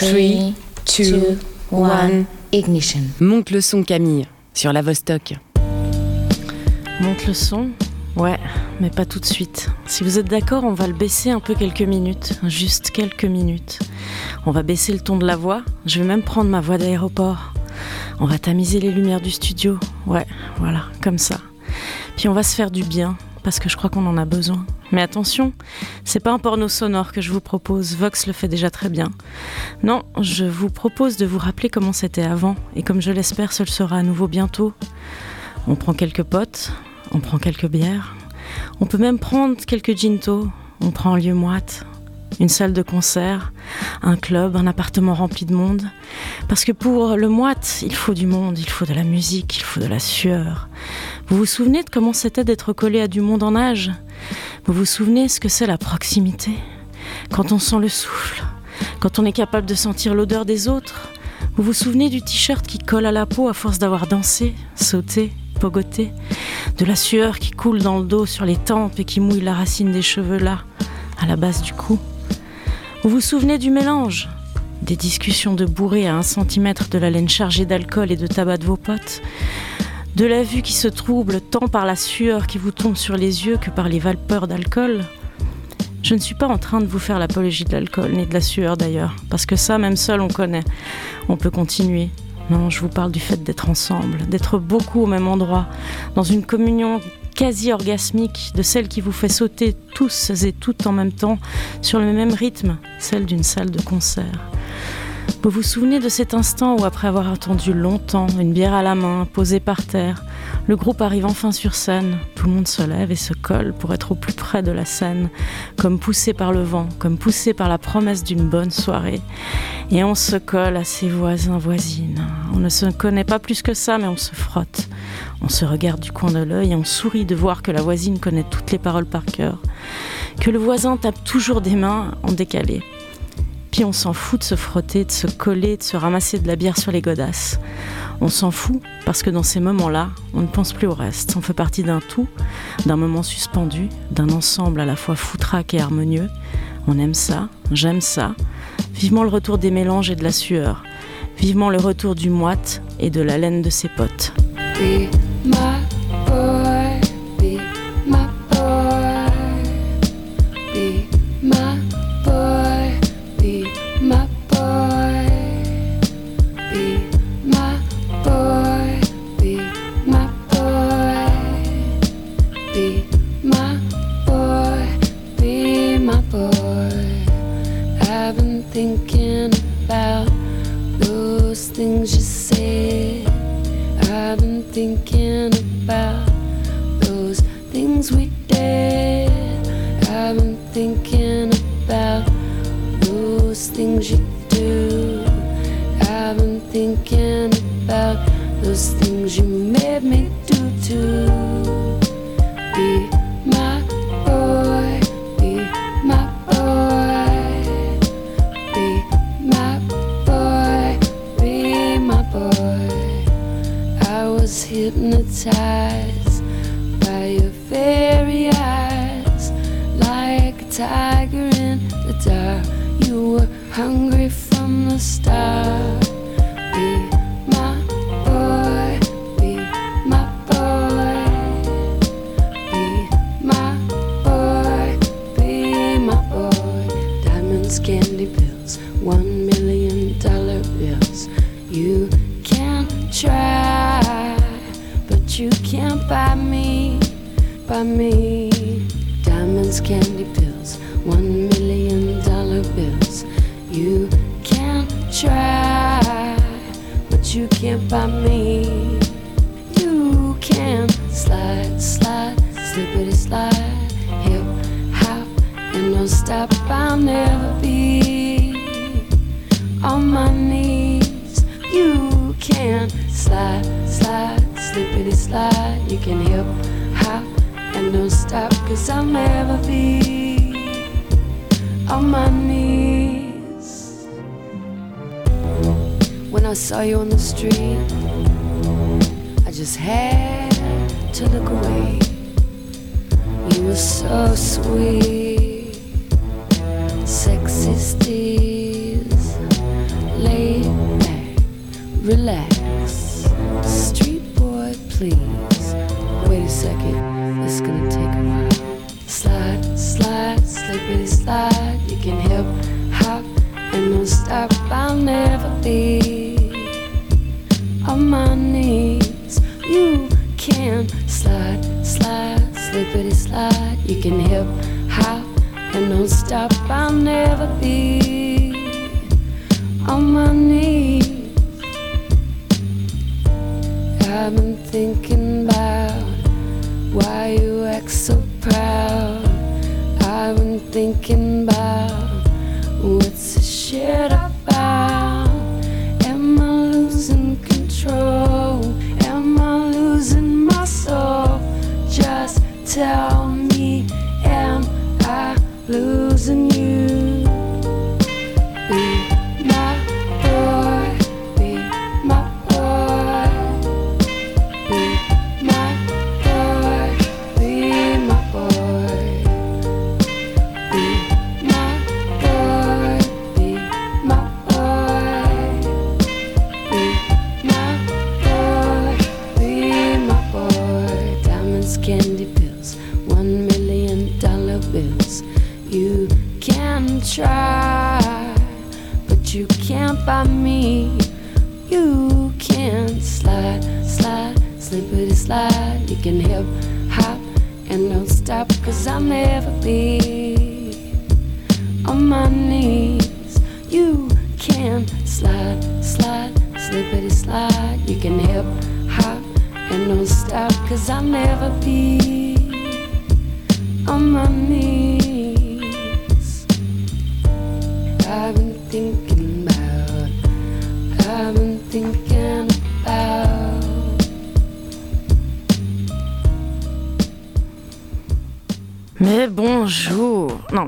3, 2, 1, ignition. Monte le son Camille, sur la Vostok. Monte le son? Ouais, mais pas tout de suite. Si vous êtes d'accord, on va le baisser un peu quelques minutes, juste quelques minutes. On va baisser le ton de la voix, je vais même prendre ma voix d'aéroport. On va tamiser les lumières du studio, ouais, voilà, comme ça. Puis on va se faire du bien, parce que je crois qu'on en a besoin. Mais attention, c'est pas un porno sonore que je vous propose, Vox le fait déjà très bien. Non, je vous propose de vous rappeler comment c'était avant, et comme je l'espère, ce le sera à nouveau bientôt. On prend quelques potes, on prend quelques bières, on peut même prendre quelques ginto, on prend un lieu moite, une salle de concert, un club, un appartement rempli de monde. Parce que pour le moite, il faut du monde, il faut de la musique, il faut de la sueur. Vous vous souvenez de comment c'était d'être collé à du monde en âge Vous vous souvenez ce que c'est la proximité? Quand on sent le souffle, quand on est capable de sentir l'odeur des autres? Vous vous souvenez du t-shirt qui colle à la peau à force d'avoir dansé, sauté, pogoté? De la sueur qui coule dans le dos sur les tempes et qui mouille la racine des cheveux là, à la base du cou? Vous vous souvenez du mélange? Des discussions de bourré à un centimètre de la laine chargée d'alcool et de tabac de vos potes? De la vue qui se trouble tant par la sueur qui vous tombe sur les yeux que par les vapeurs d'alcool Je ne suis pas en train de vous faire l'apologie de l'alcool, ni de la sueur d'ailleurs, parce que ça, même seul, on connaît. On peut continuer. Non, je vous parle du fait d'être ensemble, d'être beaucoup au même endroit, dans une communion quasi orgasmique, de celle qui vous fait sauter tous et toutes en même temps sur le même rythme, celle d'une salle de concert. Vous vous souvenez de cet instant où, après avoir attendu longtemps, une bière à la main, posée par terre, le groupe arrive enfin sur scène, tout le monde se lève et se colle pour être au plus près de la scène, comme poussé par le vent, comme poussé par la promesse d'une bonne soirée. Et on se colle à ses voisins, voisines. On ne se connaît pas plus que ça, mais on se frotte. On se regarde du coin de l'œil et on sourit de voir que la voisine connaît toutes les paroles par cœur, que le voisin tape toujours des mains en décalé. On s'en fout de se frotter, de se coller, de se ramasser de la bière sur les godasses. On s'en fout parce que dans ces moments-là, on ne pense plus au reste. On fait partie d'un tout, d'un moment suspendu, d'un ensemble à la fois foutraque et harmonieux. On aime ça, j'aime ça. Vivement le retour des mélanges et de la sueur. Vivement le retour du moite et de la laine de ses potes. Thinking about those things we did. I've been thinking about those things you do. I've been thinking about those things you made hypnotized by your very eyes, like a tiger in the dark. You were hungry from the start. Buy me. Diamonds, candy pills, one million dollar bills. You can try, but you can't buy me. You can slide, slide, slippity slide, hip hop, and don't stop. I'll never be on my knees. You can slide, slide, slippity slide. You can hip cause I'll never be on my knees. When I saw you on the street, I just had to look away. You were so sweet, sexy steez. relax. Street boy, please. Wait a second, I'll never be on my knees. You can slide, slide, slippity slide. You can hip hop and don't stop. I'll never be on my knees.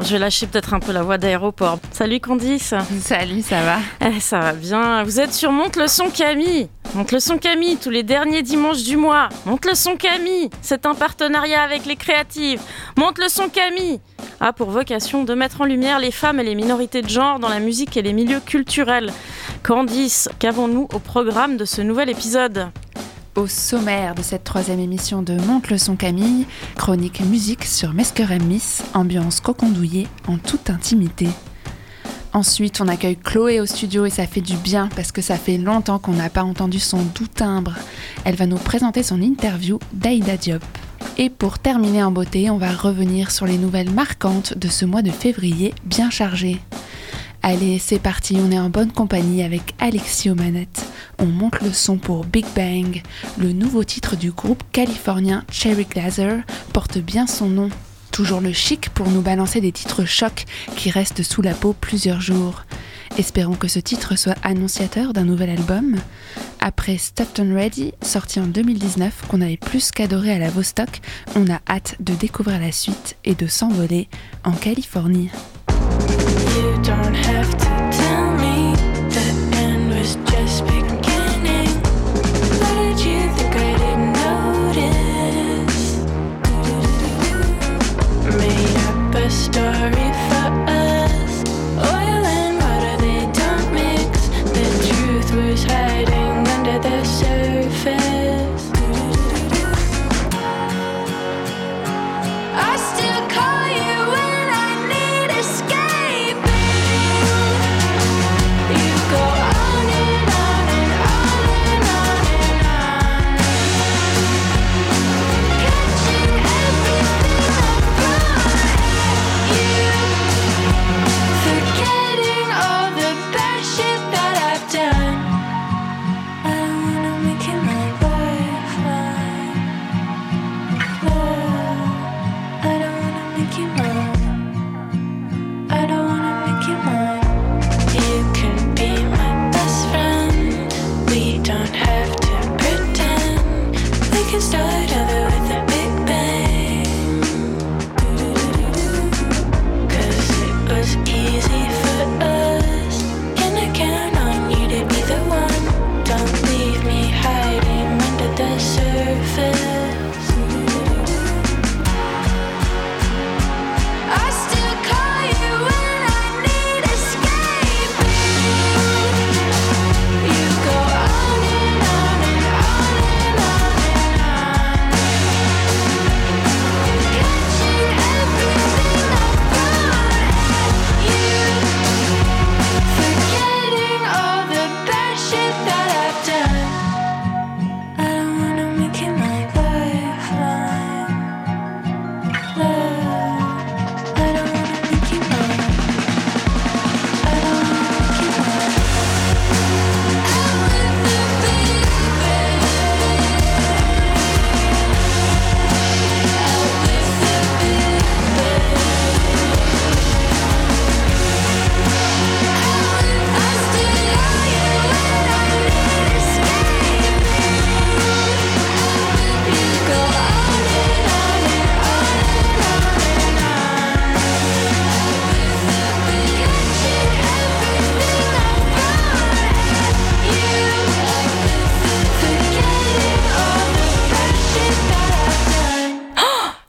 Je vais lâcher peut-être un peu la voix d'aéroport. Salut Candice Salut, ça va? Eh, ça va bien. Vous êtes sur Monte le son Camille. Monte le son Camille tous les derniers dimanches du mois. Monte le son Camille. C'est un partenariat avec les créatives. Monte le son Camille a pour vocation de mettre en lumière les femmes et les minorités de genre dans la musique et les milieux culturels. Candice, qu'avons-nous au programme de ce nouvel épisode? Au sommaire de cette troisième émission de Monte le son Camille, chronique musique sur Mesker Miss, ambiance cocondouillée en toute intimité. Ensuite, on accueille Chloé au studio et ça fait du bien parce que ça fait longtemps qu'on n'a pas entendu son doux timbre. Elle va nous présenter son interview d'Aïda Diop. Et pour terminer en beauté, on va revenir sur les nouvelles marquantes de ce mois de février bien chargé. Allez, c'est parti, on est en bonne compagnie avec Alexis aux manettes. On monte le son pour Big Bang. Le nouveau titre du groupe californien Cherry Glazer porte bien son nom. Toujours le chic pour nous balancer des titres chocs qui restent sous la peau plusieurs jours. Espérons que ce titre soit annonciateur d'un nouvel album. Après Stockton Ready, sorti en 2019, qu'on avait plus qu'adoré à la Vostok, on a hâte de découvrir la suite et de s'envoler en Californie. Don't have to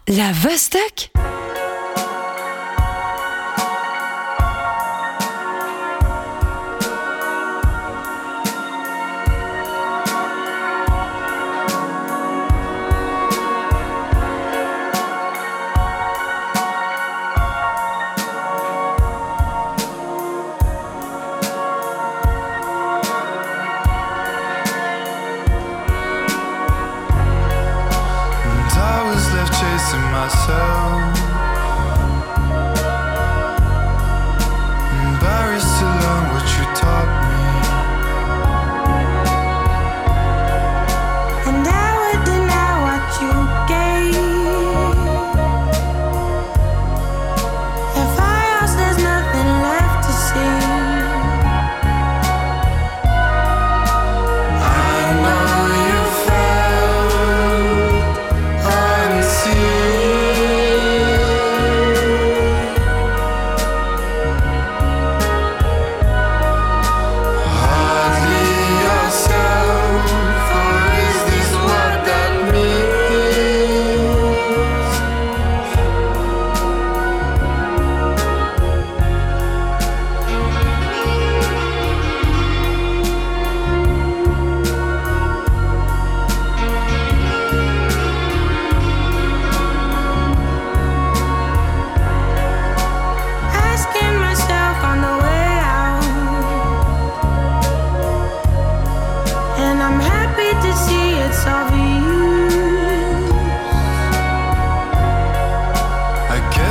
La Vostok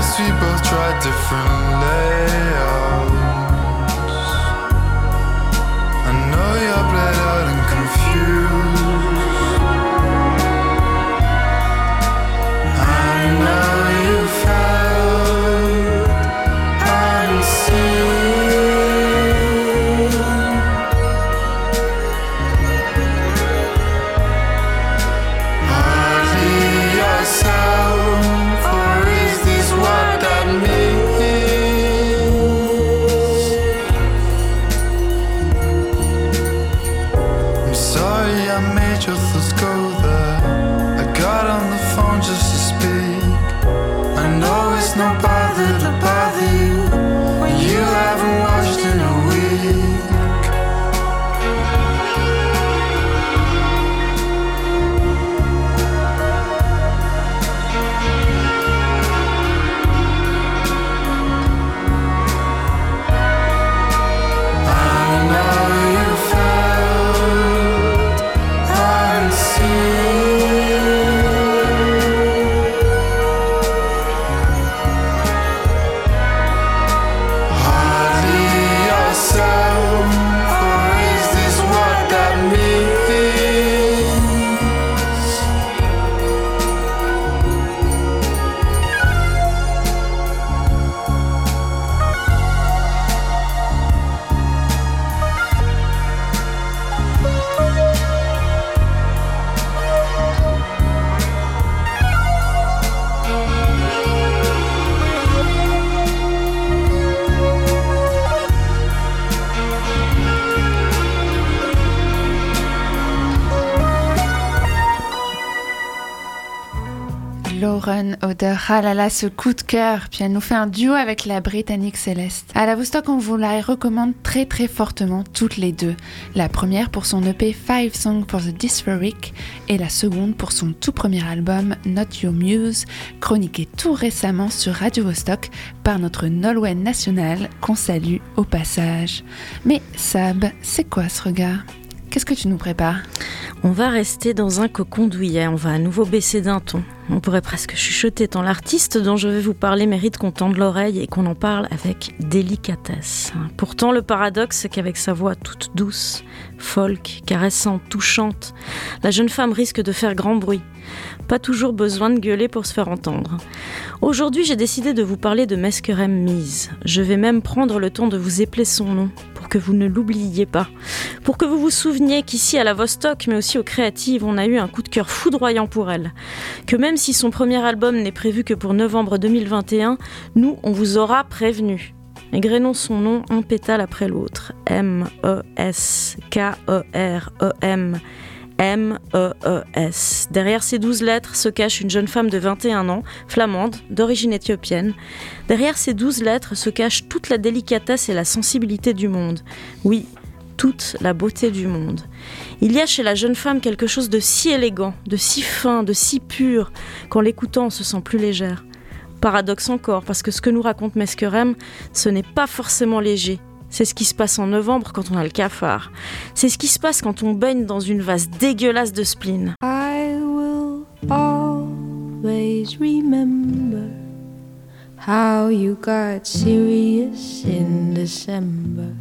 guess we both tried different layouts. I know you're bled out Lauren Oder, ah là ce coup de cœur. Puis elle nous fait un duo avec la Britannique Céleste. À la Vostok, on vous la recommande très très fortement toutes les deux. La première pour son EP Five Songs for the Dysphoric et la seconde pour son tout premier album Not Your Muse, chroniqué tout récemment sur Radio Vostok par notre Nolwenn national qu'on salue au passage. Mais Sab, c'est quoi ce regard? Qu'est-ce que tu nous prépares? On va rester dans un cocon douillet, on va à nouveau baisser d'un ton. On pourrait presque chuchoter tant l'artiste dont je vais vous parler mérite qu'on tende l'oreille et qu'on en parle avec délicatesse. Pourtant, le paradoxe, c'est qu'avec sa voix toute douce, folk, caressante, touchante, la jeune femme risque de faire grand bruit. Pas toujours besoin de gueuler pour se faire entendre. Aujourd'hui, j'ai décidé de vous parler de Meskerem Mise. Je vais même prendre le temps de vous épeler son nom que vous ne l'oubliez pas. Pour que vous vous souveniez qu'ici à la Vostok, mais aussi aux Créatives, on a eu un coup de cœur foudroyant pour elle. Que même si son premier album n'est prévu que pour novembre 2021, nous, on vous aura prévenu. Égrénons son nom un pétale après l'autre. E M-E-S-K-E-R-E-M. M-E-E-S. Derrière ces douze lettres se cache une jeune femme de 21 ans, flamande, d'origine éthiopienne. Derrière ces douze lettres se cache toute la délicatesse et la sensibilité du monde. Oui, toute la beauté du monde. Il y a chez la jeune femme quelque chose de si élégant, de si fin, de si pur, qu'en l'écoutant on se sent plus légère. Paradoxe encore, parce que ce que nous raconte Mesquerem, ce n'est pas forcément léger. C'est ce qui se passe en novembre quand on a le cafard. C'est ce qui se passe quand on baigne dans une vase dégueulasse de spleen. I will always remember how you got serious in December.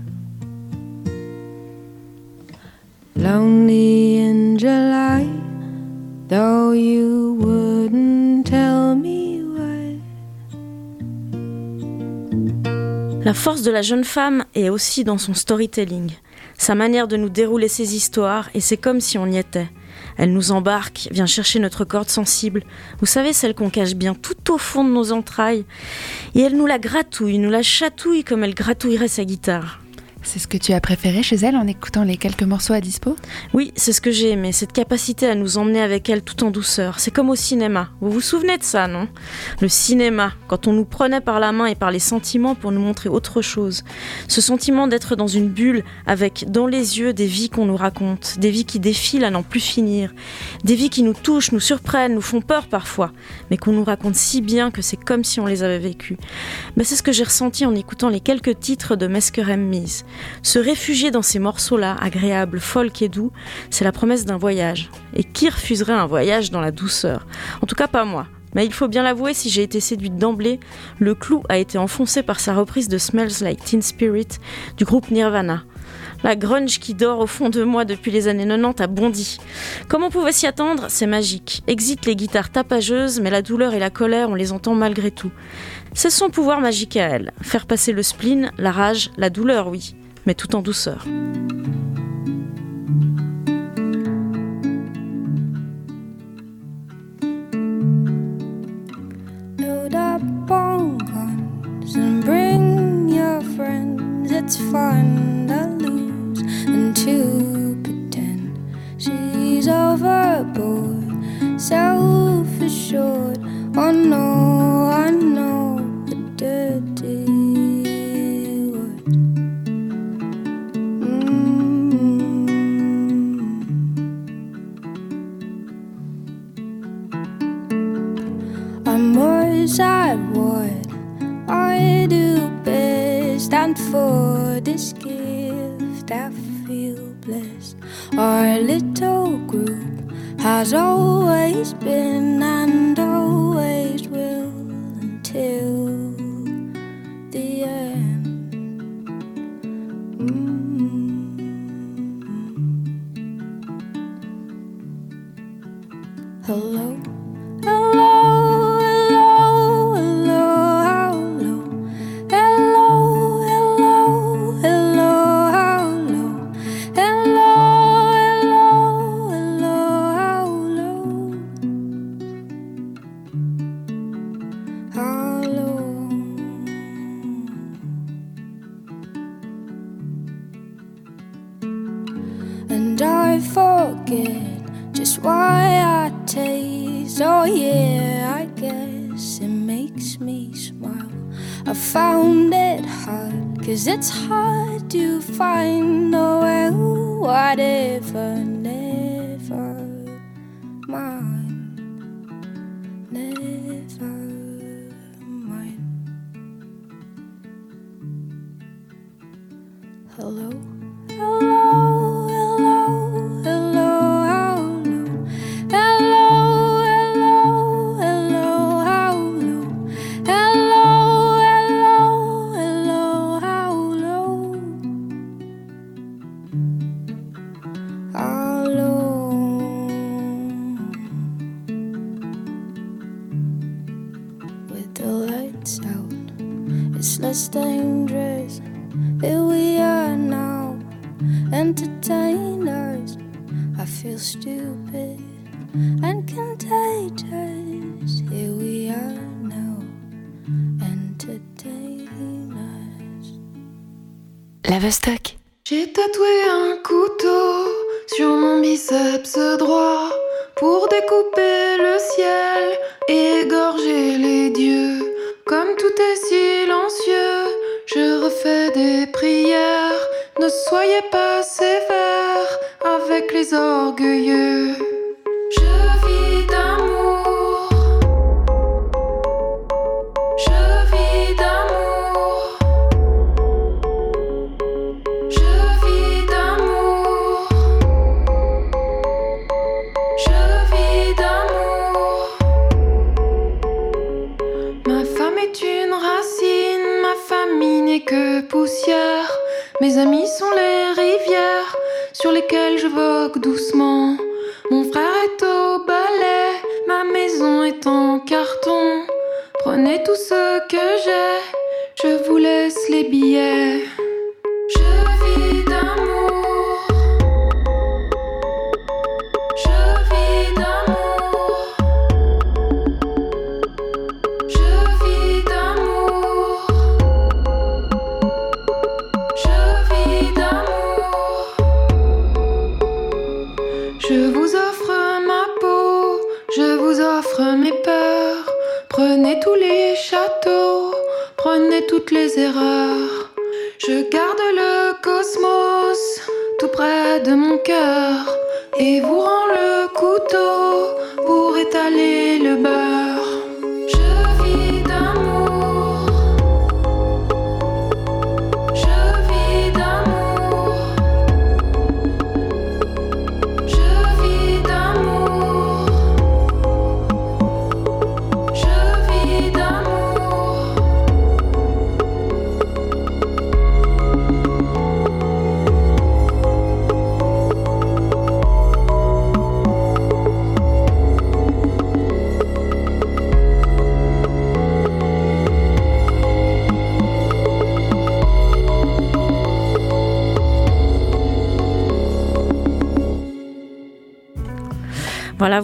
Lonely in July, though you La force de la jeune femme est aussi dans son storytelling, sa manière de nous dérouler ses histoires, et c'est comme si on y était. Elle nous embarque, vient chercher notre corde sensible, vous savez, celle qu'on cache bien tout au fond de nos entrailles, et elle nous la gratouille, nous la chatouille comme elle gratouillerait sa guitare. C'est ce que tu as préféré chez elle en écoutant les quelques morceaux à dispo? Oui, c'est ce que j'ai aimé, cette capacité à nous emmener avec elle tout en douceur. C'est comme au cinéma. Vous vous souvenez de ça, non? Le cinéma, quand on nous prenait par la main et par les sentiments pour nous montrer autre chose. Ce sentiment d'être dans une bulle avec dans les yeux des vies qu'on nous raconte, des vies qui défilent à n'en plus finir, des vies qui nous touchent, nous surprennent, nous font peur parfois, mais qu'on nous raconte si bien que c'est comme si on les avait vécues. Ben, c'est ce que j'ai ressenti en écoutant les quelques titres de Mesquerem Mise. Se réfugier dans ces morceaux-là, agréables, folk et doux, c'est la promesse d'un voyage. Et qui refuserait un voyage dans la douceur? En tout cas pas moi. Mais il faut bien l'avouer, si j'ai été séduite d'emblée, le clou a été enfoncé par sa reprise de Smells Like Teen Spirit du groupe Nirvana. La grunge qui dort au fond de moi depuis les années 90 a bondi. Comme on pouvait s'y attendre, c'est magique. Exit les guitares tapageuses, mais la douleur et la colère, on les entend malgré tout. C'est son pouvoir magique à elle. Faire passer le spleen, la rage, la douleur, oui, mais tout en douceur. Bring your friends. It's fun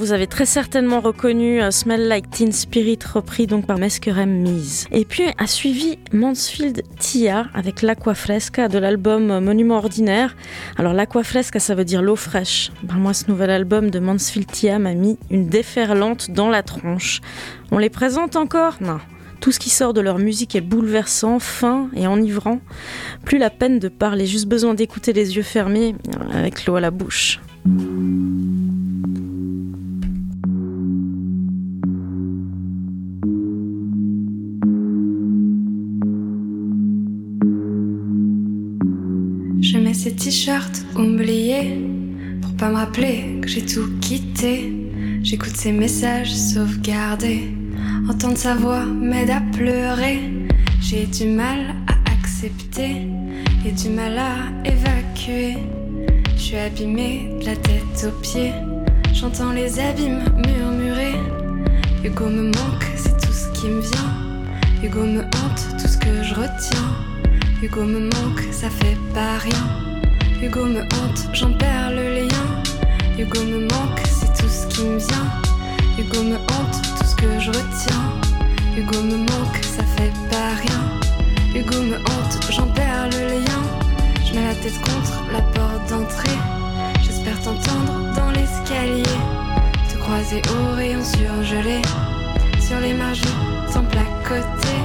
vous avez très certainement reconnu euh, Smell Like Teen Spirit, repris donc par Mesquerem Mise. Et puis a suivi Mansfield Tia avec L'Aqua Fresca de l'album euh, Monument Ordinaire. Alors l'Aqua Fresca, ça veut dire l'eau fraîche. Ben, moi, ce nouvel album de Mansfield Tia m'a mis une déferlante dans la tronche. On les présente encore? Non. Tout ce qui sort de leur musique est bouleversant, fin et enivrant. Plus la peine de parler, juste besoin d'écouter les yeux fermés euh, avec l'eau à la bouche. Ces t-shirts oubliés pour pas me rappeler que j'ai tout quitté. J'écoute ces messages sauvegardés. Entendre sa voix m'aide à pleurer. J'ai du mal à accepter et du mal à évacuer. Je suis abîmée de la tête aux pieds. J'entends les abîmes murmurer. Hugo me manque, c'est tout ce qui me vient. Hugo me hante, tout ce que je retiens. Hugo me manque, ça fait pas rien. Hugo me hante, j'en perds le lien. Hugo me manque, c'est tout ce qui me vient. Hugo me hante, tout ce que je retiens. Hugo me manque, ça fait pas rien. Hugo me hante, j'en perds le lien. Je mets la tête contre la porte d'entrée. J'espère t'entendre dans l'escalier. Te croiser au rayon surgelé. Sur les marges sans placoter.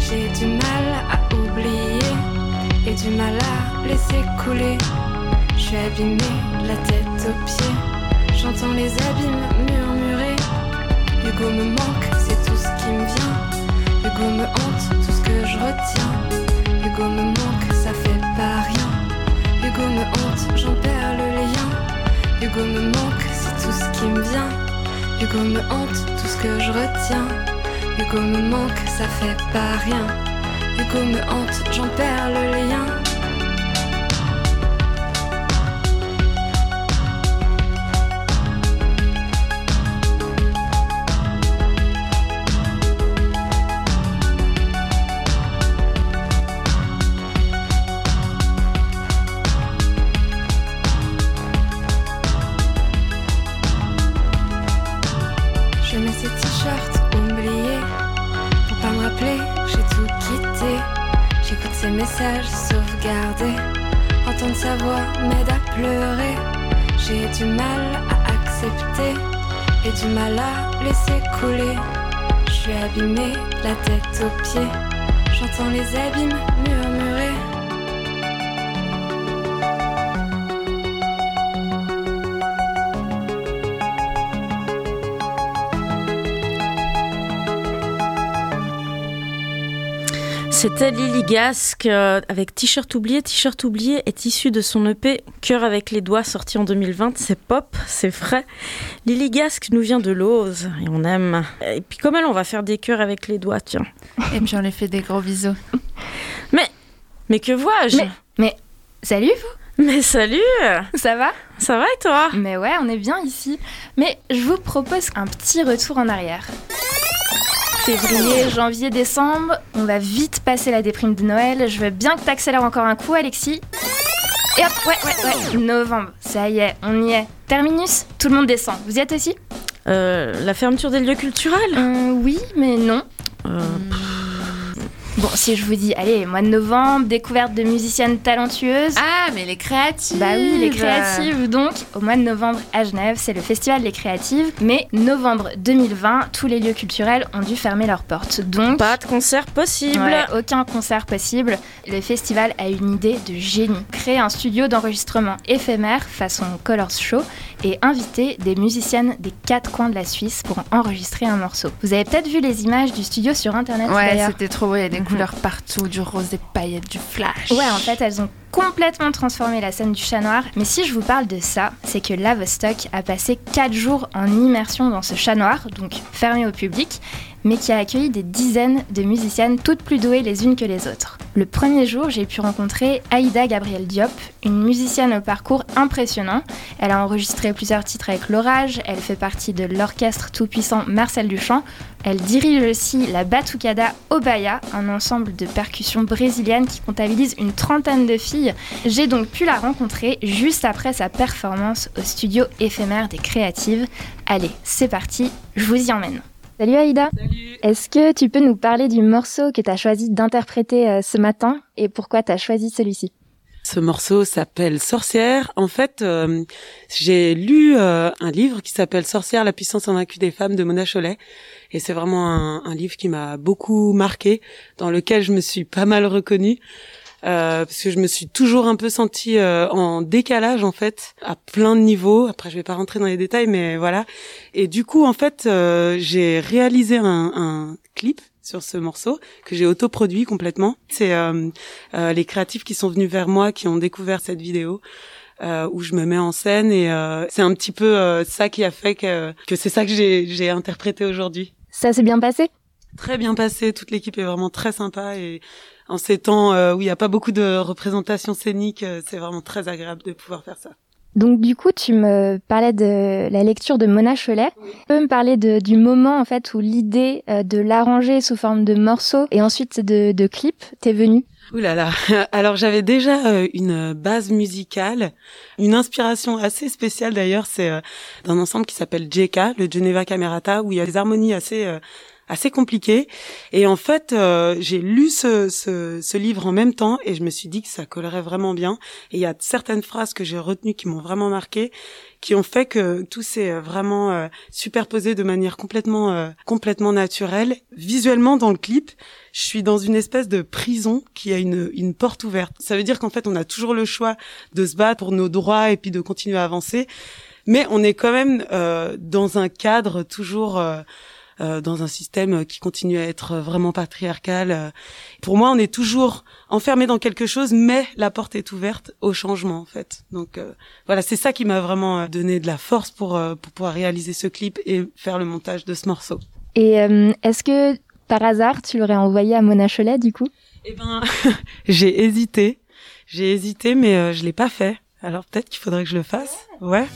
J'ai du mal à oublier et du mal à laisser couler. Je suis abîmée, la tête aux pieds. J'entends les abîmes murmurer. Hugo me manque, c'est tout ce qui me vient. Hugo me hante, tout ce que je retiens. Hugo me manque, ça fait pas rien. Hugo me hante, j'en perds le lien. Hugo me manque, c'est tout ce qui me vient. Hugo me hante, tout ce que je retiens. Hugo me manque, ça fait pas rien. Hugo me hante, j'en perds le lien. Je mets ces t-shirts oubliés pas me rappeler j'ai tout quitté. J'écoute ces messages sauvegardés. Entendre sa voix m'aide à pleurer. J'ai du mal à accepter et du mal à laisser couler. Je suis abîmée, la tête aux pieds. J'entends les abîmes murmurer. C'était Lily Gask euh, avec T-shirt oublié. T-shirt oublié est issu de son EP Cœur avec les doigts sorti en 2020. C'est pop, c'est frais. Lily Gask nous vient de l'Ose et on aime. Et puis comme elle, on va faire des cœurs avec les doigts, tiens. Et puis on lui fait des gros bisous. Mais que vois-je? Mais- Salut vous? Mais salut Ça va? Ça va et toi? Mais ouais, on est bien ici. Mais je vous propose un petit retour en arrière. Février, janvier, décembre, on va vite passer la déprime de Noël. Je veux bien que t'accélères encore un coup, Alexis. Et hop, ouais, ouais, ouais. Novembre, ça y est, on y est. Terminus, tout le monde descend. Vous y êtes aussi? Euh, La fermeture des lieux culturels? Hum, Oui, mais non. Euh, Bon, si je vous dis, allez, mois de novembre, découverte de musiciennes talentueuses. Ah, mais les créatives Bah oui, les créatives. Donc, au mois de novembre à Genève, c'est le festival des créatives. Mais novembre 2020, tous les lieux culturels ont dû fermer leurs portes. Donc, Pas de concert possible ouais, aucun concert possible. Le festival a une idée de génie créer un studio d'enregistrement éphémère façon Colors Show et inviter des musiciennes des quatre coins de la Suisse pour enregistrer un morceau. Vous avez peut-être vu les images du studio sur internet Ouais, c'était trop beau, il y a des. Couleurs partout, du rose, des paillettes, du flash. Ouais, en fait, elles ont complètement transformé la scène du chat noir. Mais si je vous parle de ça, c'est que Lavestock a passé 4 jours en immersion dans ce chat noir, donc fermé au public, mais qui a accueilli des dizaines de musiciennes, toutes plus douées les unes que les autres. Le premier jour, j'ai pu rencontrer Aïda Gabriel Diop, une musicienne au parcours impressionnant. Elle a enregistré plusieurs titres avec l'orage, elle fait partie de l'orchestre tout-puissant Marcel Duchamp, elle dirige aussi la Batucada Obaya, un ensemble de percussions brésiliennes qui comptabilise une trentaine de filles. J'ai donc pu la rencontrer juste après sa performance au studio éphémère des créatives. Allez, c'est parti, je vous y emmène. Salut Aïda Est-ce que tu peux nous parler du morceau que tu as choisi d'interpréter euh, ce matin et pourquoi tu as choisi celui-ci? Ce morceau s'appelle Sorcière. En fait, euh, j'ai lu euh, un livre qui s'appelle Sorcière, la puissance invaincue des femmes de Mona Chollet. Et c'est vraiment un, un livre qui m'a beaucoup marqué, dans lequel je me suis pas mal reconnue. Euh, parce que je me suis toujours un peu sentie euh, en décalage en fait à plein de niveaux. Après, je vais pas rentrer dans les détails, mais voilà. Et du coup, en fait, euh, j'ai réalisé un, un clip sur ce morceau que j'ai autoproduit complètement. C'est euh, euh, les créatifs qui sont venus vers moi, qui ont découvert cette vidéo. Euh, où je me mets en scène et euh, c'est un petit peu euh, ça qui a fait que, que c'est ça que j'ai, j'ai interprété aujourd'hui. Ça s'est bien passé? Très bien passé, toute l'équipe est vraiment très sympa et en ces temps euh, où il n'y a pas beaucoup de représentation scénique, euh, c'est vraiment très agréable de pouvoir faire ça. Donc du coup, tu me parlais de la lecture de Mona Cholet. Tu peux me parler de, du moment en fait où l'idée euh, de l'arranger sous forme de morceaux et ensuite de, de clip t'est venue? Ouh là là. Alors j'avais déjà une base musicale, une inspiration assez spéciale d'ailleurs, c'est d'un ensemble qui s'appelle JK, le Geneva Camerata, où il y a des harmonies assez assez compliquées. Et en fait, euh, j'ai lu ce, ce, ce livre en même temps et je me suis dit que ça collerait vraiment bien. Et il y a certaines phrases que j'ai retenues qui m'ont vraiment marqué, qui ont fait que tout s'est euh, vraiment euh, superposé de manière complètement euh, complètement naturelle. Visuellement dans le clip, je suis dans une espèce de prison qui a une, une porte ouverte. Ça veut dire qu'en fait, on a toujours le choix de se battre pour nos droits et puis de continuer à avancer. Mais on est quand même euh, dans un cadre toujours euh, dans un système qui continue à être vraiment patriarcal. Pour moi, on est toujours enfermé dans quelque chose, mais la porte est ouverte au changement, en fait. Donc euh, voilà, c'est ça qui m'a vraiment euh, donné de la force pour, euh, pour pouvoir réaliser ce clip et faire le montage de ce morceau. Et euh, est-ce que par hasard tu l'aurais envoyé à Mona Cholet du coup? Eh ben, j'ai hésité, j'ai hésité, mais je l'ai pas fait. Alors peut-être qu'il faudrait que je le fasse. Ouais.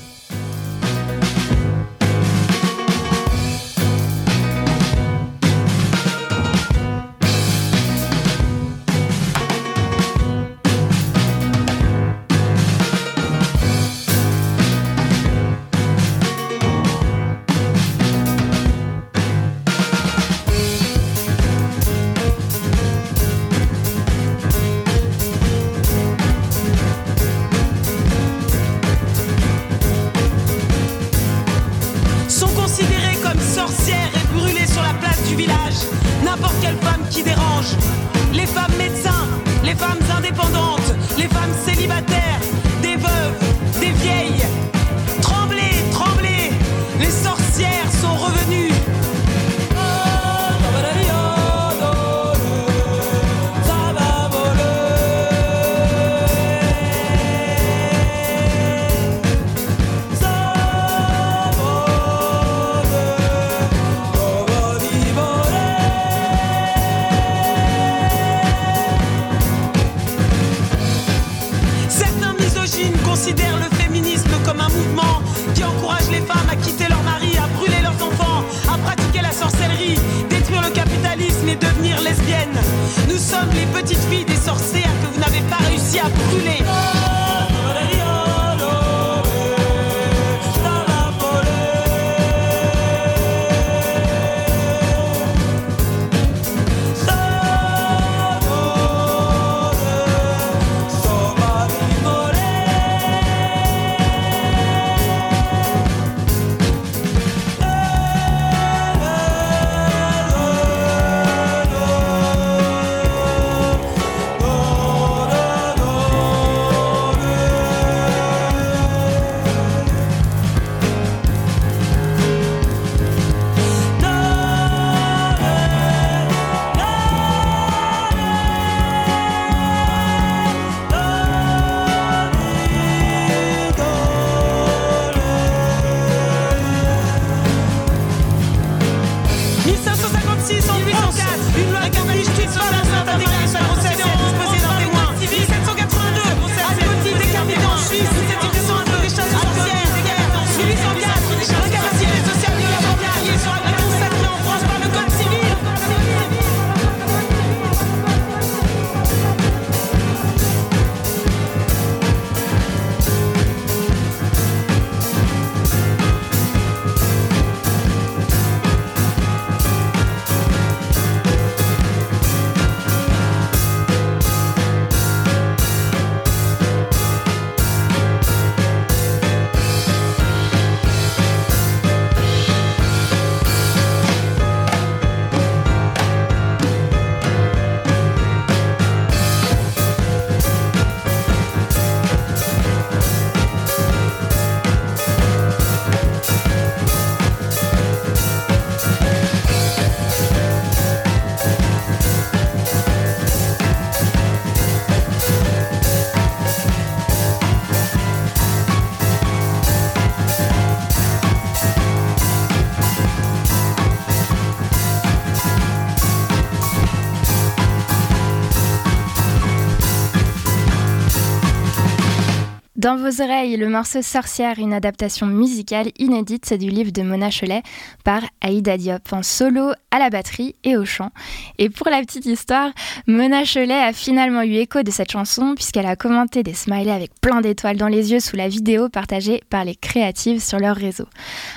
Dans vos oreilles, le morceau Sorcière, une adaptation musicale inédite, du livre de Mona Cholet par Aïda Diop en solo, à la batterie et au chant. Et pour la petite histoire, Mona Cholet a finalement eu écho de cette chanson puisqu'elle a commenté des smileys avec plein d'étoiles dans les yeux sous la vidéo partagée par les créatives sur leur réseau.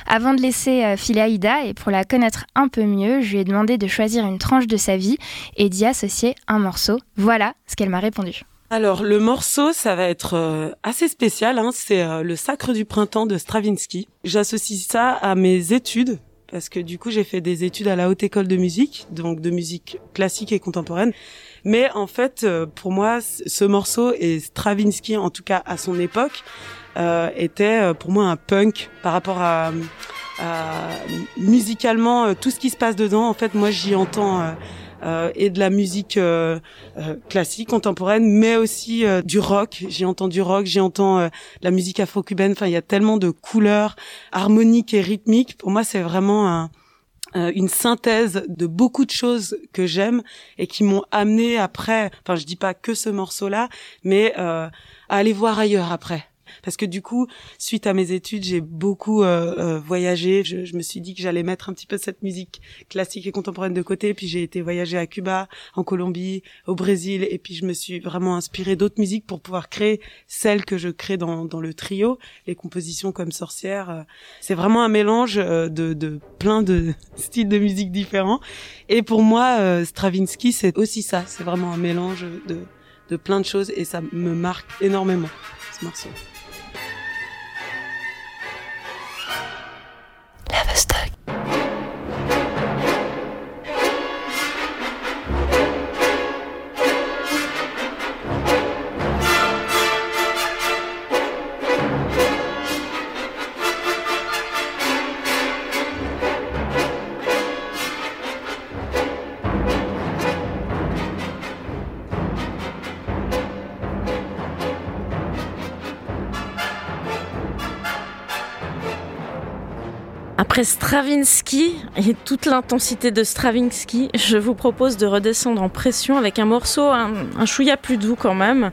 Avant de laisser euh, filer Aïda et pour la connaître un peu mieux, je lui ai demandé de choisir une tranche de sa vie et d'y associer un morceau. Voilà ce qu'elle m'a répondu. Alors le morceau, ça va être euh, assez spécial. Hein, c'est euh, le Sacre du printemps de Stravinsky. J'associe ça à mes études parce que du coup j'ai fait des études à la haute école de musique, donc de musique classique et contemporaine. Mais en fait, euh, pour moi, ce morceau et Stravinsky, en tout cas à son époque, euh, était euh, pour moi un punk par rapport à, à musicalement tout ce qui se passe dedans. En fait, moi j'y entends. Euh, et de la musique euh, euh, classique, contemporaine, mais aussi du rock. J'y entends du rock, j'y entends euh, la musique afro-cubaine. Enfin, il y a tellement de couleurs harmoniques et rythmiques. Pour moi, c'est vraiment un, une synthèse de beaucoup de choses que j'aime et qui m'ont amené après. Enfin, je dis pas que ce morceau-là, mais euh, à aller voir ailleurs après. Parce que du coup, suite à mes études, j'ai beaucoup euh, euh, voyagé. Je, je me suis dit que j'allais mettre un petit peu cette musique classique et contemporaine de côté. Puis j'ai été voyager à Cuba, en Colombie, au Brésil, et puis je me suis vraiment inspirée d'autres musiques pour pouvoir créer celles que je crée dans, dans le trio, les compositions comme Sorcière. euh, C'est vraiment un mélange euh, de, de plein de styles de musique différents. Et pour moi, Stravinsky, c'est aussi ça. C'est vraiment un mélange de, de plein de choses, et ça me marque énormément ce morceau. Never stuck. Après Stravinsky et toute l'intensité de Stravinsky, je vous propose de redescendre en pression avec un morceau, un, un chouïa plus doux quand même,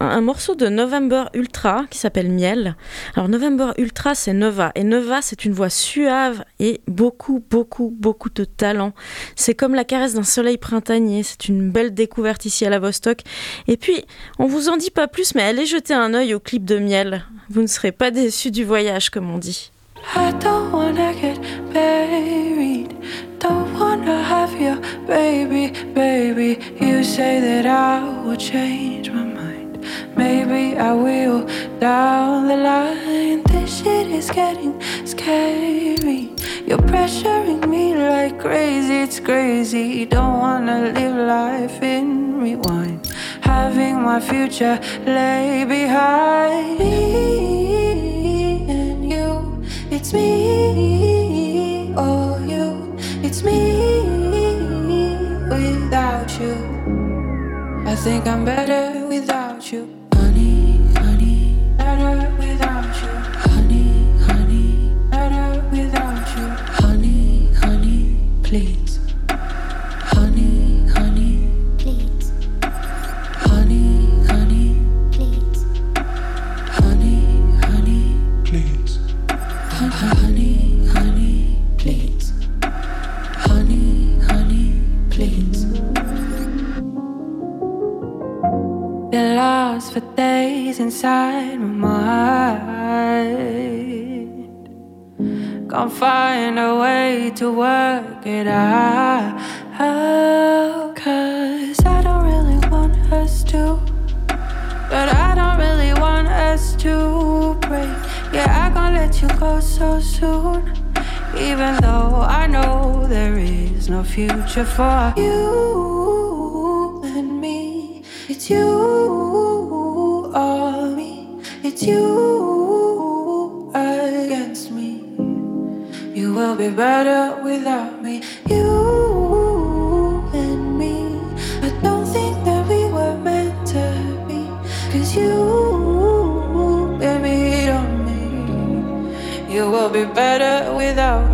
un, morceau de November Ultra qui s'appelle Miel. Alors November Ultra, c'est Nova, et Nova, c'est une voix suave et beaucoup, beaucoup, beaucoup de talent. C'est comme la caresse d'un soleil printanier, c'est une belle découverte ici à la Vostok. Et puis, on vous en dit pas plus, mais allez jeter un œil au clip de Miel. Vous ne serez pas déçus du voyage, comme on dit. I don't wanna get buried. Don't wanna have your baby, baby. You say that I will change my mind. Maybe I will down the line. This shit is getting scary. You're pressuring me like crazy, it's crazy. Don't wanna live life in rewind. Having my future lay behind me. It's me or you. It's me without you. I think I'm better without you. Honey, honey, better without you. Honey, honey, better without you. Honey, honey, please. Been lost for days inside my mind. Can't find a way to work it out. Cause I don't really want us to. But I don't really want us to break. Yeah, I can't let you go so soon. Even though I know there is no future for you. It's you or me. It's you against me. You will be better without me. You and me. I don't think that we were meant to be. Cause you, baby, on me. You will be better without me.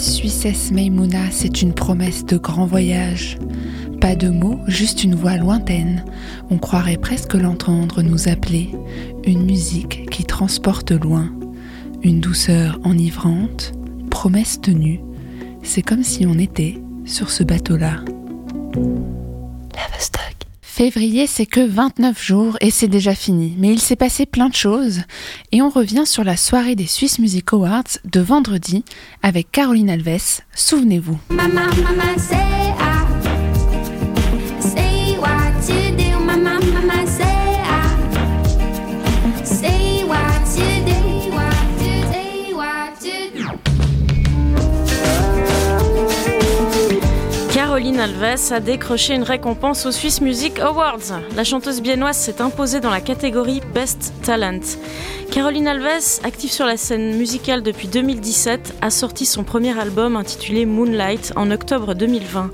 Suissesse Meimouna, c'est une promesse de grand voyage. Pas de mots, juste une voix lointaine. On croirait presque l'entendre nous appeler. Une musique qui transporte loin. Une douceur enivrante, promesse tenue. C'est comme si on était sur ce bateau-là. Février, c'est que 29 jours et c'est déjà fini. Mais il s'est passé plein de choses. Et on revient sur la soirée des Swiss Music Awards de vendredi avec Caroline Alves. Souvenez-vous. Caroline Alves a décroché une récompense aux Swiss Music Awards. La chanteuse biennoise s'est imposée dans la catégorie Best Talent. Caroline Alves, active sur la scène musicale depuis 2017, a sorti son premier album intitulé Moonlight en octobre 2020.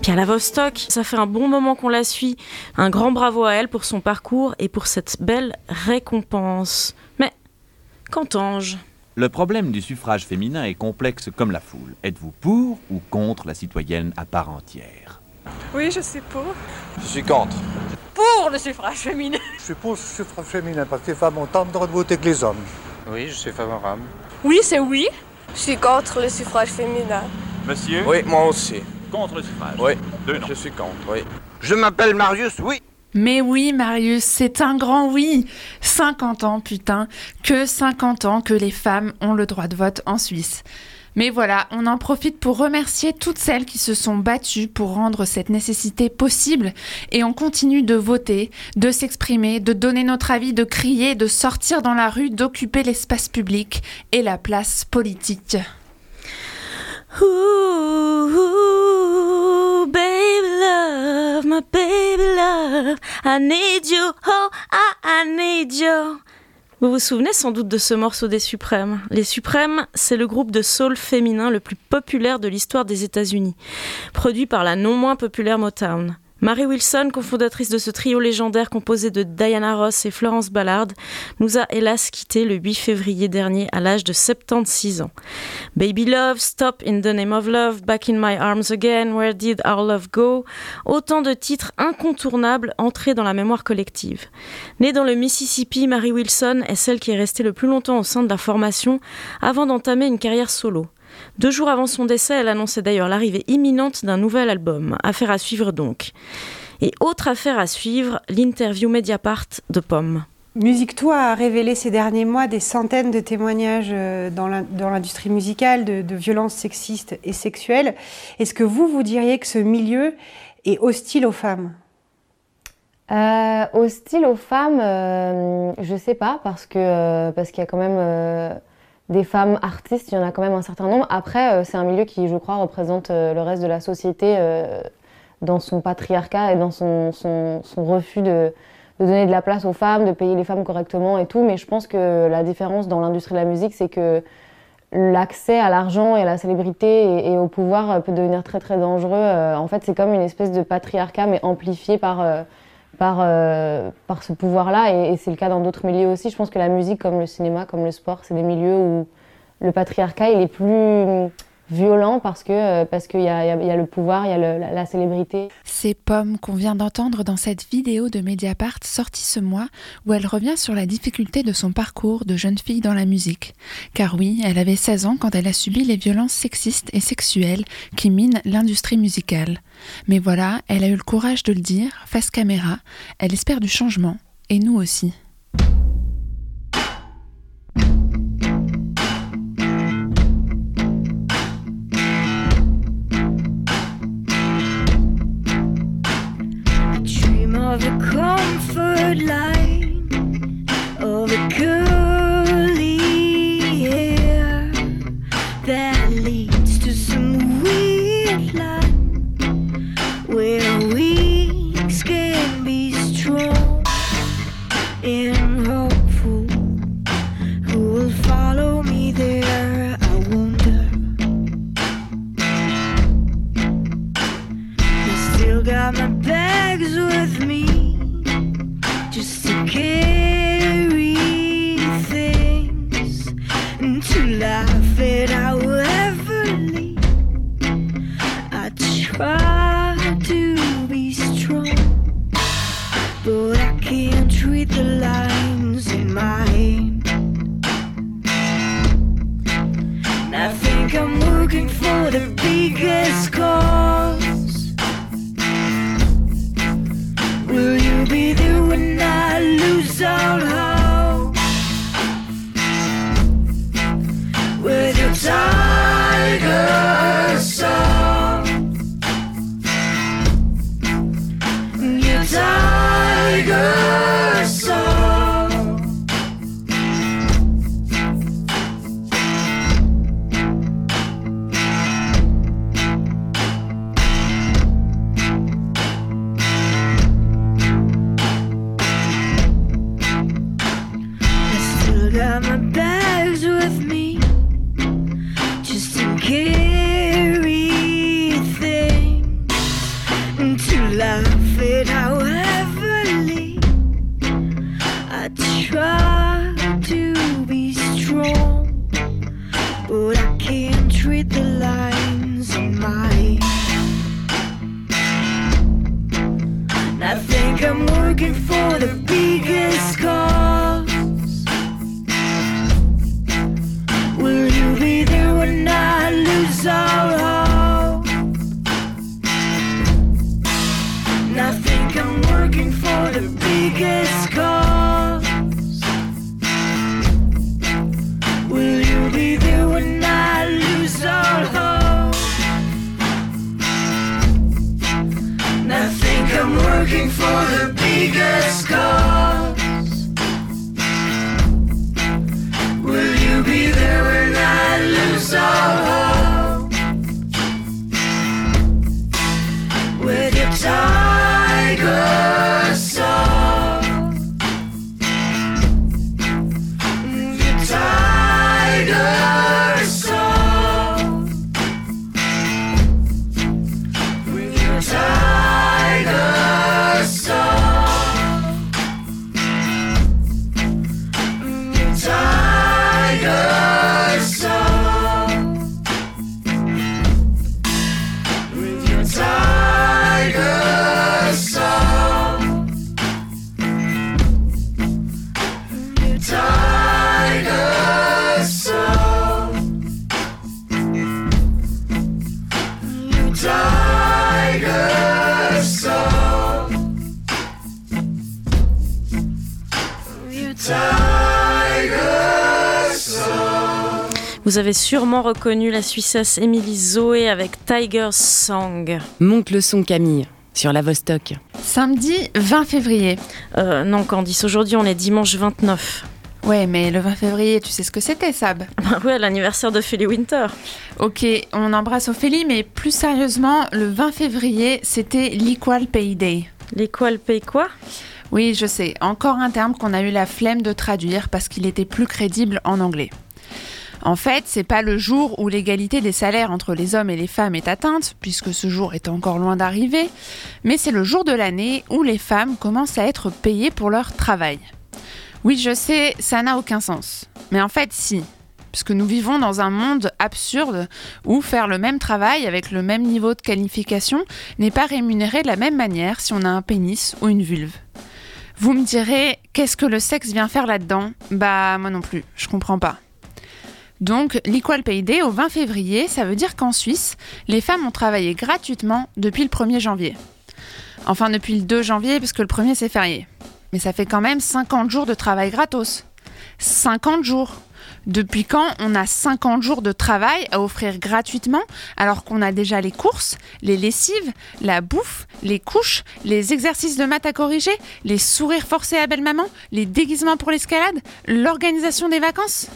Puis à la Vostok, ça fait un bon moment qu'on la suit. Un grand bravo à elle pour son parcours et pour cette belle récompense. Mais qu'entends-je? Le problème du suffrage féminin est complexe comme la foule. Êtes-vous pour ou contre la citoyenne à part entière? Oui, je suis pour. Je suis contre. Pour le suffrage féminin. Je suis pour le suffrage féminin parce que les femmes ont tant de droits de voter que les hommes. Oui, je suis favorable. Oui, c'est oui. Je suis contre le suffrage féminin. Monsieur? Oui, moi aussi. Contre le suffrage? Oui. Deux non. Je suis contre, oui. Je m'appelle Marius, oui. Mais oui, Marius, c'est un grand oui. 50 ans, putain, que 50 ans que les femmes ont le droit de vote en Suisse. Mais voilà, on en profite pour remercier toutes celles qui se sont battues pour rendre cette nécessité possible et on continue de voter, de s'exprimer, de donner notre avis, de crier, de sortir dans la rue, d'occuper l'espace public et la place politique. Ooh, baby love, my baby love, I need you, oh, I need you. Vous vous souvenez sans doute de ce morceau des Suprêmes. Les Suprêmes, c'est le groupe de soul féminin le plus populaire de l'histoire des États-Unis, produit par la non moins populaire Motown. Mary Wilson, cofondatrice de ce trio légendaire composé de Diana Ross et Florence Ballard, nous a hélas quitté le 8 février dernier à l'âge de 76 ans. Baby Love, Stop in the Name of Love, Back in My Arms Again, Where Did Our Love Go? Autant de titres incontournables entrés dans la mémoire collective. Née dans le Mississippi, Mary Wilson est celle qui est restée le plus longtemps au sein de la formation avant d'entamer une carrière solo. Deux jours avant son décès, elle annonçait d'ailleurs l'arrivée imminente d'un nouvel album. Affaire à suivre donc. Et autre affaire à suivre, l'interview Mediapart de Pomme. Musique Toi a révélé ces derniers mois des centaines de témoignages euh, dans l'in- dans l'industrie musicale de, de violences sexistes et sexuelles. Est-ce que vous, vous diriez que ce milieu est hostile aux femmes? Euh, hostile aux femmes, euh, je sais pas, parce que euh, parce qu'il y a quand même euh, des femmes artistes, il y en a quand même un certain nombre. Après, euh, c'est un milieu qui, je crois, représente euh, le reste de la société euh, dans son patriarcat et dans son, refus de, donner de la place aux femmes, de payer les femmes correctement et tout. Mais je pense que la différence dans l'industrie de la musique, c'est que l'accès à l'argent et à la célébrité et, et au pouvoir peut devenir très très dangereux. En fait, c'est comme une espèce de patriarcat, mais amplifié par, par, euh, par ce pouvoir-là. Et, et c'est le cas dans d'autres milieux aussi. Je pense que la musique, comme le cinéma, comme le sport, c'est des milieux où le patriarcat il est plus violent parce que euh, parce qu'il y a, le pouvoir, il y a la, la célébrité. Ces pommes qu'on vient d'entendre dans cette vidéo de Mediapart sortie ce mois où elle revient sur la difficulté de son parcours de jeune fille dans la musique. Car oui, elle avait 16 ans quand elle a subi les violences sexistes et sexuelles qui minent l'industrie musicale. Mais voilà, elle a eu le courage de le dire face caméra, elle espère du changement, et nous aussi. Dream of a comfort line don't. Avez sûrement reconnu la Suissesse Émilie Zoé avec Tiger's Song. Monte le son Camille sur la Vostok. Samedi 20 février. Euh, non, Candice, aujourd'hui on est dimanche 29. Ouais, mais le 20 février, tu sais ce que c'était, Sab? Bah ouais, l'anniversaire de Philly Winter. Ok, on embrasse Ophélie, mais plus sérieusement, le 20 février, c'était l'Equal Pay Day. L'Equal Pay quoi? Oui, je sais, encore un terme qu'on a eu la flemme de traduire parce qu'il était plus crédible en anglais. En fait, c'est pas le jour où l'égalité des salaires entre les hommes et les femmes est atteinte, puisque ce jour est encore loin d'arriver, mais c'est le jour de l'année où les femmes commencent à être payées pour leur travail. Oui, je sais, ça n'a aucun sens. Mais en fait, si. Puisque nous vivons dans un monde absurde où faire le même travail avec le même niveau de qualification n'est pas rémunéré de la même manière si on a un pénis ou une vulve. Vous me direz, qu'est-ce que le sexe vient faire là-dedans? Bah, moi non plus, je comprends pas. Donc, l'Equal Pay Day au 20 février, ça veut dire qu'en Suisse, les femmes ont travaillé gratuitement depuis le 1er janvier. Enfin, depuis le 2 janvier, parce que le 1er c'est férié. Mais ça fait quand même 50 jours de travail gratos. 50 jours Depuis quand on a 50 jours de travail à offrir gratuitement alors qu'on a déjà les courses, les lessives, la bouffe, les couches, les exercices de maths à corriger, les sourires forcés à belle-maman, les déguisements pour l'escalade, l'organisation des vacances?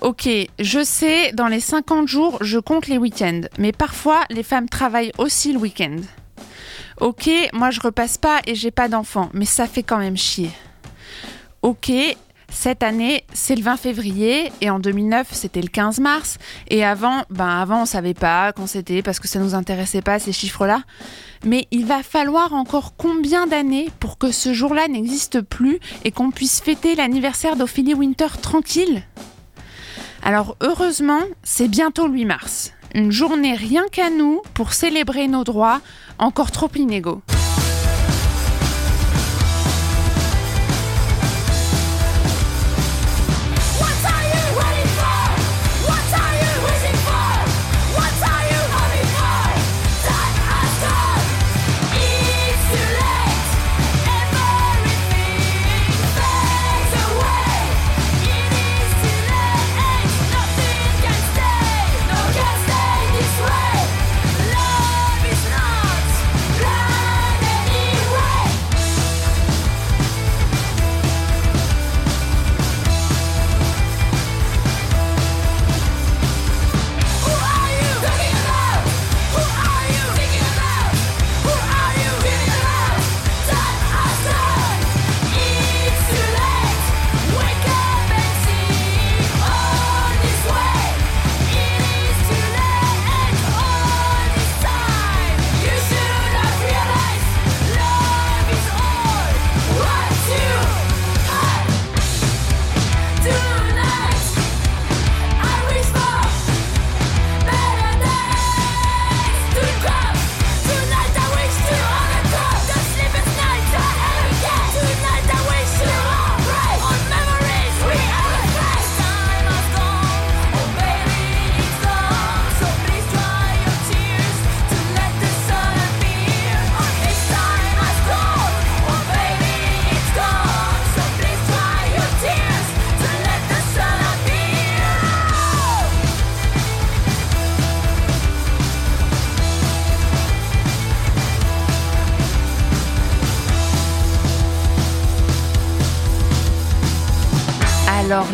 Ok, je sais, dans les 50 jours, je compte les week-ends, mais parfois les femmes travaillent aussi le week-end. Ok, moi je repasse pas et j'ai pas d'enfants, mais ça fait quand même chier. Ok, cette année, c'est le 20 février et en 2009, c'était le 15 mars. Et avant, ben avant, on savait pas quand c'était parce que ça nous intéressait pas ces chiffres-là. Mais il va falloir encore combien d'années pour que ce jour-là n'existe plus et qu'on puisse fêter l'anniversaire d'Ophélie Winter tranquille? Alors heureusement, c'est bientôt le 8 mars. Une journée rien qu'à nous pour célébrer nos droits encore trop inégaux.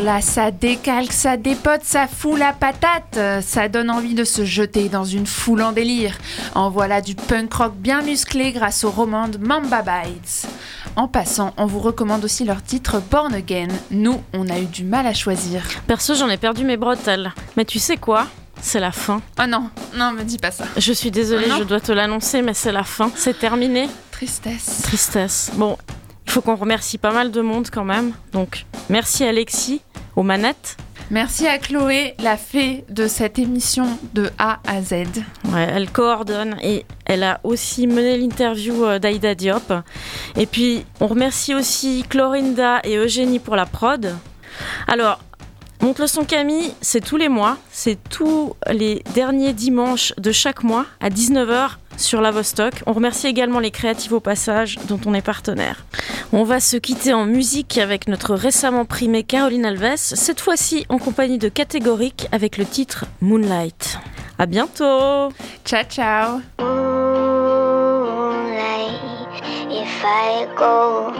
Là, ça décalque, ça dépote, ça fout la patate. Ça donne envie de se jeter dans une foule en délire. En voilà du punk rock bien musclé grâce au roman de Mamba Bites. En passant, on vous recommande aussi leur titre Born Again. Nous, on a eu du mal à choisir. Perso, j'en ai perdu mes bretelles. Mais tu sais quoi? C'est la fin. Oh non, non, me dis pas ça. Je suis désolée, Non. je dois te l'annoncer, mais c'est la fin. C'est terminé. Tristesse. Tristesse. Bon, il faut qu'on remercie pas mal de monde quand même. Donc, merci Alexis aux manettes. Merci à Chloé, la fée de cette émission de A à Z. Ouais, elle coordonne et elle a aussi mené l'interview euh, d'Aïda Diop. Et puis, on remercie aussi Clorinda et Eugénie pour la prod. Alors, Monte le son Camille, c'est tous les mois, c'est tous les derniers dimanches de chaque mois à 19h sur la Vostok. On remercie également les créatifs au passage dont on est partenaire. On va se quitter en musique avec notre récemment primée Caroline Alves, cette fois-ci en compagnie de Catégorique avec le titre Moonlight. À bientôt Ciao ciao Moonlight, if I go.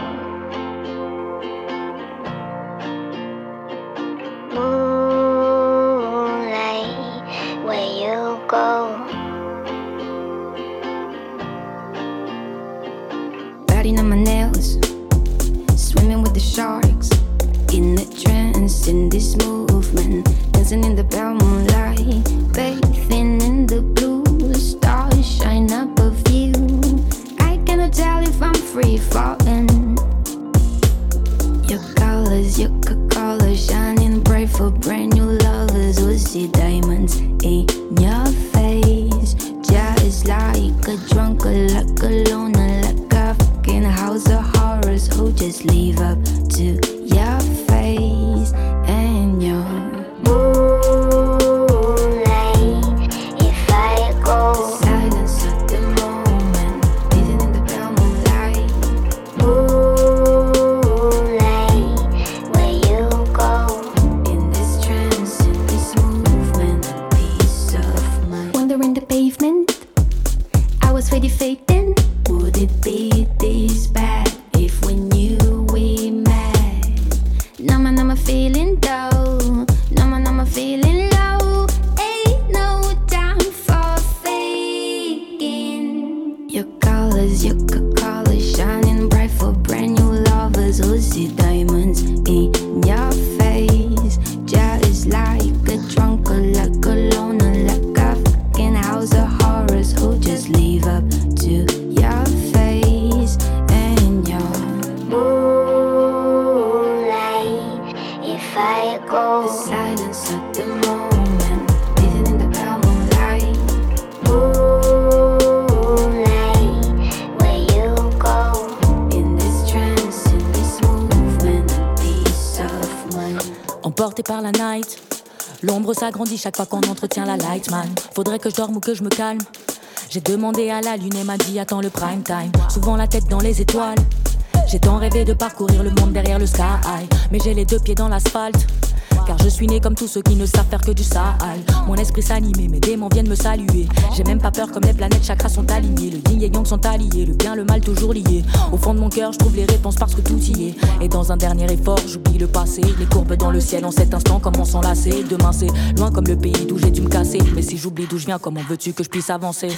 Moonlight, where you go. Biting on my nails, swimming with the sharks, in the trance, in this movement, dancing in the pale moonlight, bathing in the blue, the stars shine up above you. I cannot tell if I'm free falling. Your colors, your colors shining bright for brand new lovers. We'll see diamonds in your face, just like a drunk, like a just leave up to Your colors, your chaque fois qu'on entretient la light man. Faudrait que je dorme ou que je me calme. J'ai demandé à la lune et m'a dit attends le prime time. Souvent la tête dans les étoiles. J'ai tant rêvé de parcourir le monde derrière le sky. Mais j'ai les deux pieds dans l'asphalte. Car je suis né comme tous ceux qui ne savent faire que du sale. Mon esprit s'anime mes démons viennent me saluer. J'ai même pas peur comme les planètes chakras sont alignées. Le yin et yang sont alliés, le bien, le mal toujours lié. Au fond de mon cœur, je trouve les réponses parce que tout y est. Et dans un dernier effort, j'oublie le passé. Les courbes dans le ciel en cet instant, comment s'enlacer. Demain c'est loin comme le pays d'où j'ai dû me casser. Mais si j'oublie d'où je viens, comment veux-tu que je puisse avancer?